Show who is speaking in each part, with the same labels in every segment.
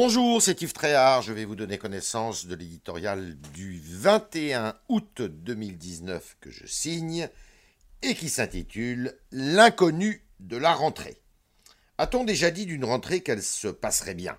Speaker 1: Bonjour, c'est Yves Tréhard. Je vais vous donner connaissance de l'éditorial du 21 août 2019 que je signe et qui s'intitule L'inconnu de la rentrée. A-t-on déjà dit d'une rentrée qu'elle se passerait bien?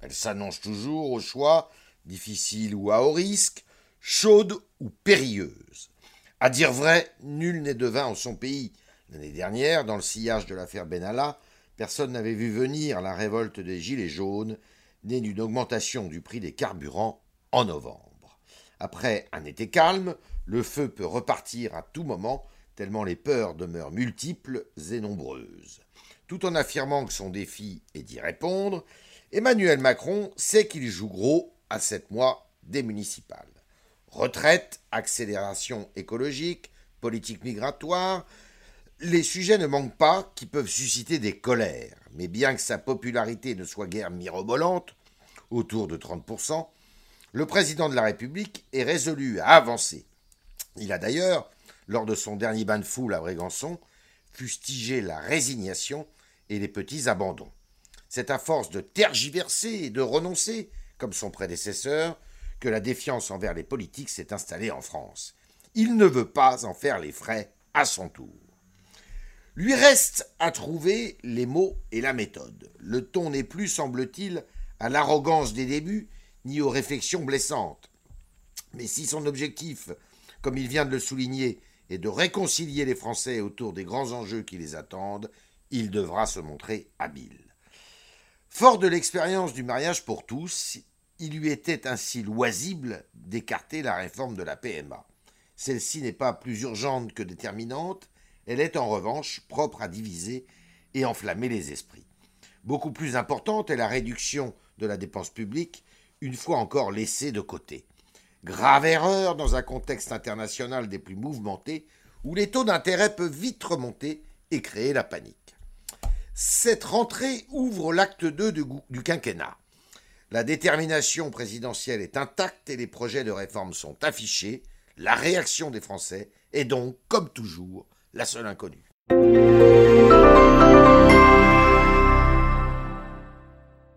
Speaker 1: Elle s'annonce toujours au choix, difficile ou à haut risque, chaude ou périlleuse. À dire vrai, nul n'est devin en son pays. L'année dernière, dans le sillage de l'affaire Benalla, personne n'avait vu venir la révolte des Gilets jaunes, née d'une augmentation du prix des carburants en novembre. Après un été calme, le feu peut repartir à tout moment tellement les peurs demeurent multiples et nombreuses. Tout en affirmant que son défi est d'y répondre, Emmanuel Macron sait qu'il joue gros à sept mois des municipales. Retraite, accélération écologique, politique migratoire, les sujets ne manquent pas qui peuvent susciter des colères, mais bien que sa popularité ne soit guère mirobolante, autour de 30%, le président de la République est résolu à avancer. Il a d'ailleurs lors de son dernier bain de foule à Brégançon, fustigé la résignation et les petits abandons. C'est à force de tergiverser et de renoncer, comme son prédécesseur, que la défiance envers les politiques s'est installée en France. Il ne veut pas en faire les frais à son tour. Lui reste à trouver les mots et la méthode. Le ton n'est plus, semble-t-il, à l'arrogance des débuts, ni aux réflexions blessantes. Mais si son objectif, comme il vient de le souligner, et de réconcilier les Français autour des grands enjeux qui les attendent, il devra se montrer habile. Fort de l'expérience du mariage pour tous, il lui était ainsi loisible d'écarter la réforme de la PMA. Celle-ci n'est pas plus urgente que déterminante, elle est en revanche propre à diviser et enflammer les esprits. Beaucoup plus importante est la réduction de la dépense publique, une fois encore laissée de côté. Grave erreur dans un contexte international des plus mouvementés où les taux d'intérêt peuvent vite remonter et créer la panique. Cette rentrée ouvre l'acte 2 du quinquennat. La détermination présidentielle est intacte et les projets de réforme sont affichés. La réaction des Français est donc, comme toujours, la seule inconnue.